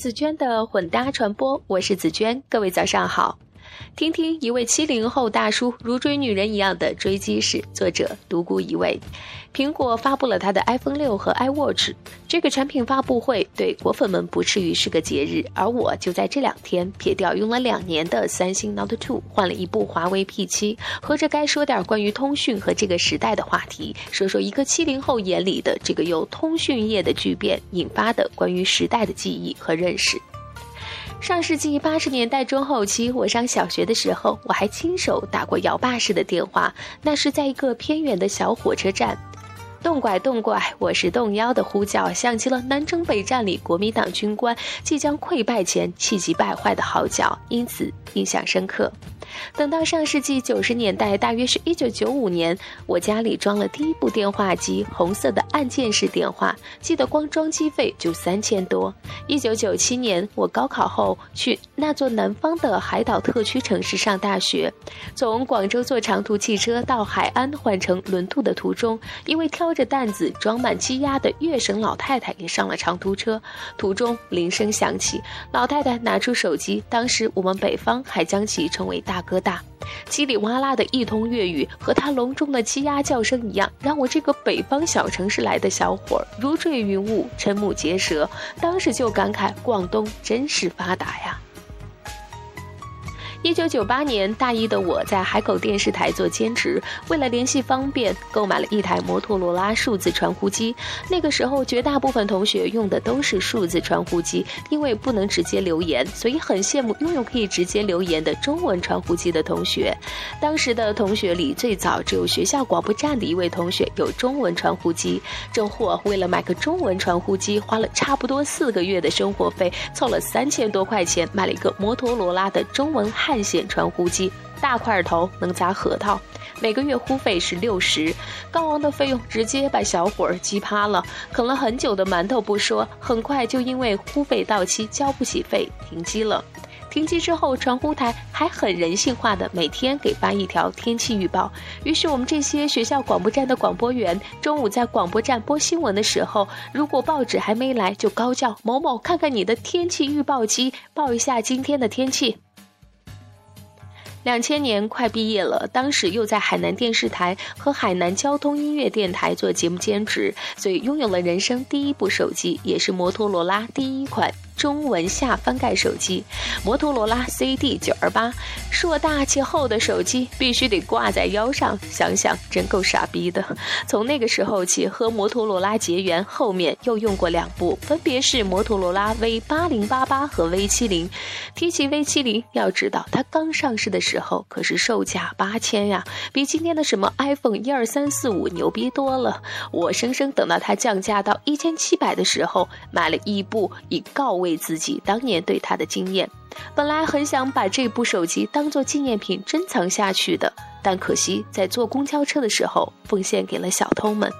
紫娟的混搭传播，我是紫娟，各位早上好。听听一位七零后大叔如追女人一样的追击史，作者独孤一位。苹果发布了它的 iPhone 六和 iWatch，这个产品发布会对果粉们不至于是个节日，而我就在这两天撇掉用了两年的三星 Note 2，换了一部华为 P7，合着该说点关于通讯和这个时代的话题，说说一个七零后眼里的这个由通讯业的巨变引发的关于时代的记忆和认识。上世纪八十年代中后期，我上小学的时候，我还亲手打过摇把式的电话，那是在一个偏远的小火车站。动拐动拐，我是动幺的呼叫，响起了南征北战里国民党军官即将溃败前气急败坏的嚎叫，因此印象深刻。等到上世纪九十年代，大约是一九九五年，我家里装了第一部电话机，红色的按键式电话，记得光装机费就三千多。一九九七年，我高考后去那座南方的海岛特区城市上大学，从广州坐长途汽车到海安换乘轮渡的途中，因为挑拖着担子装满鸡鸭的粤省老太太也上了长途车。途中铃声响起，老太太拿出手机，当时我们北方还将其称为大。哥大，叽里哇啦的一通粤语，和他隆重的鸡鸭叫声一样，让我这个北方小城市来的小伙儿如坠云雾，瞠目结舌。当时就感慨，广东真是发达呀。一九九八年，大一的我在海口电视台做兼职，为了联系方便，购买了一台摩托罗拉数字传呼机。那个时候，绝大部分同学用的都是数字传呼机，因为不能直接留言，所以很羡慕拥有可以直接留言的中文传呼机的同学。当时的同学里，最早只有学校广播站的一位同学有中文传呼机。这货为了买个中文传呼机，花了差不多四个月的生活费，凑了三千多块钱，买了一个摩托罗拉的中文汉。探险传呼机，大块头能砸核桃，每个月呼费是六十，高昂的费用直接把小伙儿击趴了。啃了很久的馒头不说，很快就因为呼费到期交不起费停机了。停机之后，传呼台还很人性化的每天给发一条天气预报。于是我们这些学校广播站的广播员，中午在广播站播新闻的时候，如果报纸还没来，就高叫某某，看看你的天气预报机，报一下今天的天气。两千年快毕业了，当时又在海南电视台和海南交通音乐电台做节目兼职，所以拥有了人生第一部手机，也是摩托罗拉第一款。中文下翻盖手机，摩托罗拉 CD 九二八，硕大且厚的手机必须得挂在腰上，想想真够傻逼的。从那个时候起和摩托罗拉结缘，后面又用过两部，分别是摩托罗拉 V 八零八八和 V 七零。提起 V 七零，要知道它刚上市的时候可是售价八千呀，比今天的什么 iPhone 一二三四五牛逼多了。我生生等到它降价到一千七百的时候，买了一部以告慰。自己当年对他的经验，本来很想把这部手机当做纪念品珍藏下去的，但可惜在坐公交车的时候奉献给了小偷们。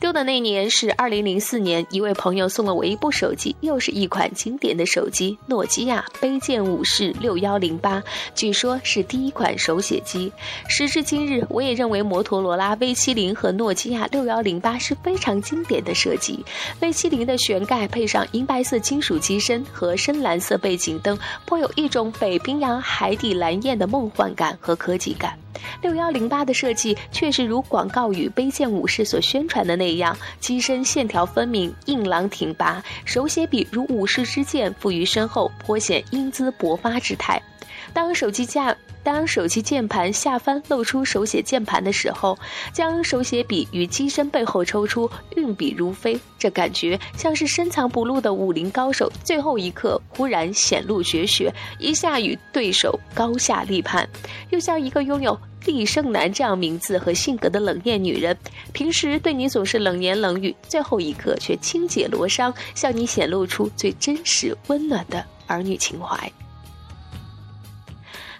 丢的那年是二零零四年，一位朋友送了我一部手机，又是一款经典的手机——诺基亚杯剑武士六幺零八，据说是第一款手写机。时至今日，我也认为摩托罗拉 V 七零和诺基亚六幺零八是非常经典的设计。V 七零的旋盖配上银白色金属机身和深蓝色背景灯，颇有一种北冰洋海底蓝焰的梦幻感和科技感。六幺零八的设计确实如广告语“卑贱武士”所宣传的那样，机身线条分明、硬朗挺拔，手写笔如武士之剑，附于身后，颇显英姿勃发之态。当手机架当手机键盘下翻露出手写键盘的时候，将手写笔与机身背后抽出，运笔如飞，这感觉像是深藏不露的武林高手，最后一刻忽然显露绝学，一下与对手高下立判，又像一个拥有。厉胜男这样名字和性格的冷艳女人，平时对你总是冷言冷语，最后一刻却轻解罗裳，向你显露出最真实温暖的儿女情怀。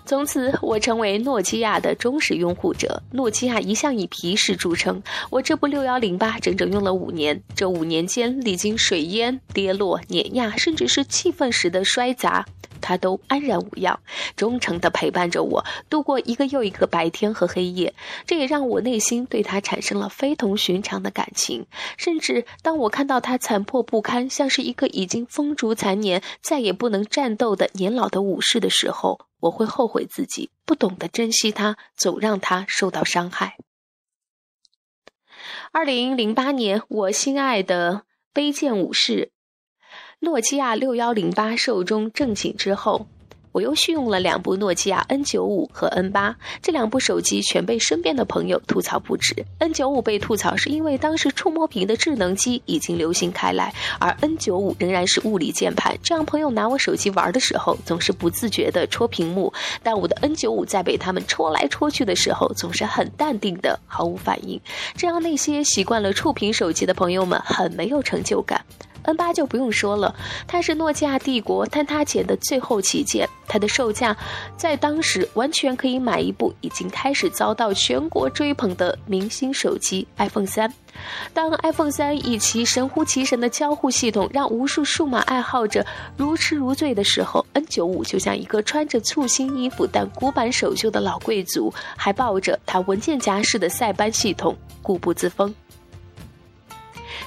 从此，我成为诺基亚的忠实拥护者。诺基亚一向以皮实著称，我这部六幺零八整整用了五年，这五年间历经水淹、跌落、碾压，甚至是气愤时的摔砸。他都安然无恙，忠诚地陪伴着我度过一个又一个白天和黑夜。这也让我内心对他产生了非同寻常的感情。甚至当我看到他残破不堪，像是一个已经风烛残年、再也不能战斗的年老的武士的时候，我会后悔自己不懂得珍惜他，总让他受到伤害。二零零八年，我心爱的卑贱武士诺基亚六幺零八寿终正寝之后。我又续用了两部诺基亚 N 九五和 N 八，这两部手机全被身边的朋友吐槽不止。N 九五被吐槽是因为当时触摸屏的智能机已经流行开来，而 N 九五仍然是物理键盘，这样朋友拿我手机玩的时候总是不自觉地戳屏幕，但我的 N 九五在被他们戳来戳去的时候总是很淡定的，毫无反应，这让那些习惯了触屏手机的朋友们很没有成就感。N 八就不用说了，它是诺基亚帝国坍塌前的最后旗舰，它的售价在当时完全可以买一部已经开始遭到全国追捧的明星手机 iPhone 三。当 iPhone 三以其神乎其神的交互系统让无数数码爱好者如痴如醉的时候，N 九五就像一个穿着簇新衣服但古板守旧的老贵族，还抱着他文件夹式的塞班系统，固步自封。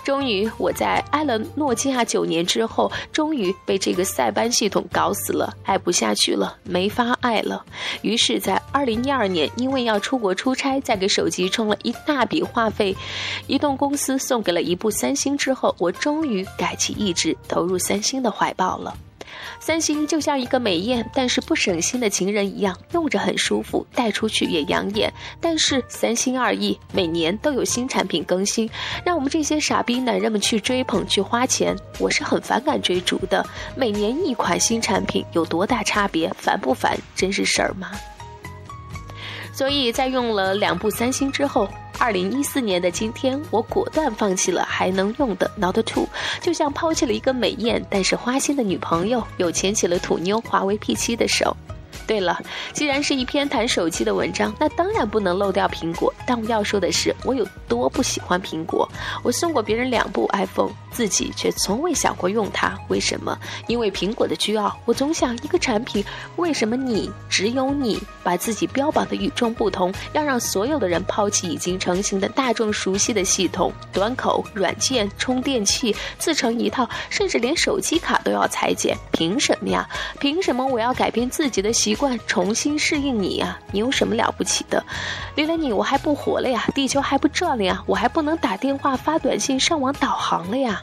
终于，我在爱了诺基亚九年之后，终于被这个塞班系统搞死了，爱不下去了，没法爱了。于是，在二零一二年，因为要出国出差，再给手机充了一大笔话费，移动公司送给了一部三星之后，我终于改其意志，投入三星的怀抱了。三星就像一个美艳但是不省心的情人一样，用着很舒服，带出去也养眼。但是三星二亿，每年都有新产品更新，让我们这些傻逼男人们去追捧、去花钱，我是很反感追逐的。每年一款新产品有多大差别？烦不烦？真是事儿吗？所以在用了两部三星之后。二零一四年的今天，我果断放弃了还能用的 Note 2，就像抛弃了一个美艳但是花心的女朋友，又牵起了土妞华为 P7 的手。对了，既然是一篇谈手机的文章，那当然不能漏掉苹果。但我要说的是，我有多不喜欢苹果。我送过别人两部 iPhone，自己却从未想过用它。为什么？因为苹果的倨傲。我总想，一个产品，为什么你只有你把自己标榜的与众不同，要让所有的人抛弃已经成型的大众熟悉的系统、端口、软件、充电器自成一套，甚至连手机卡都要裁剪？凭什么呀？凭什么我要改变自己的习？习惯重新适应你呀，你有什么了不起的？离了你我还不活了呀，地球还不转了呀，我还不能打电话、发短信、上网导航了呀。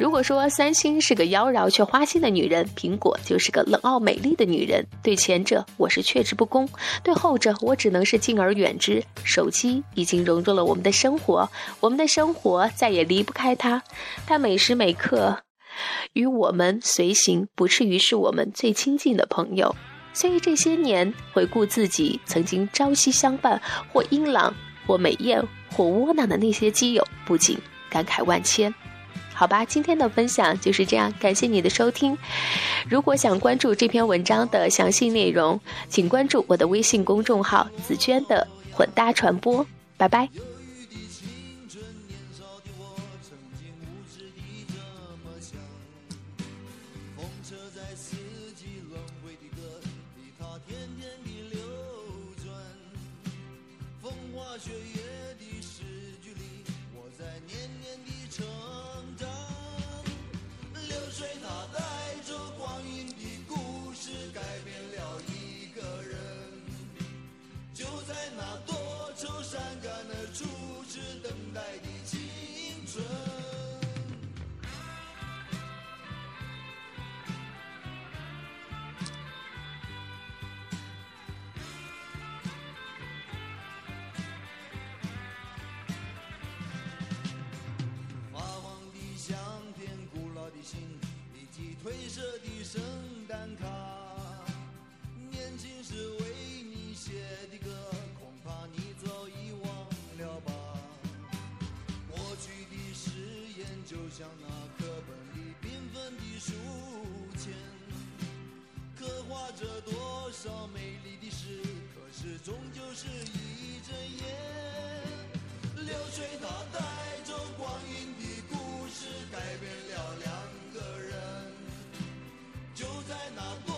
如果说三星是个妖娆却花心的女人，苹果就是个冷傲美丽的女人。对前者我是却之不恭，对后者我只能是敬而远之。手机已经融入了我们的生活，我们的生活再也离不开它，它每时每刻。与我们随行，不至于是我们最亲近的朋友。所以这些年回顾自己曾经朝夕相伴，或英朗，或美艳，或窝囊的那些基友，不仅感慨万千。好吧，今天的分享就是这样，感谢你的收听。如果想关注这篇文章的详细内容，请关注我的微信公众号“紫娟的混搭传播”。拜拜。四季轮回的歌，吉他天天的流转。风花雪月的诗句里，我在年年的成长。流水它带着光阴的故事，改变了一个人。就在那多愁善感的初次等待的青春。心以及褪色的圣诞卡，年轻时为你写的歌，恐怕你早已忘了吧。过去的誓言就像那课本里缤纷的书签，刻画着多少美丽的诗，可是终究是一阵烟。流水它 na dor.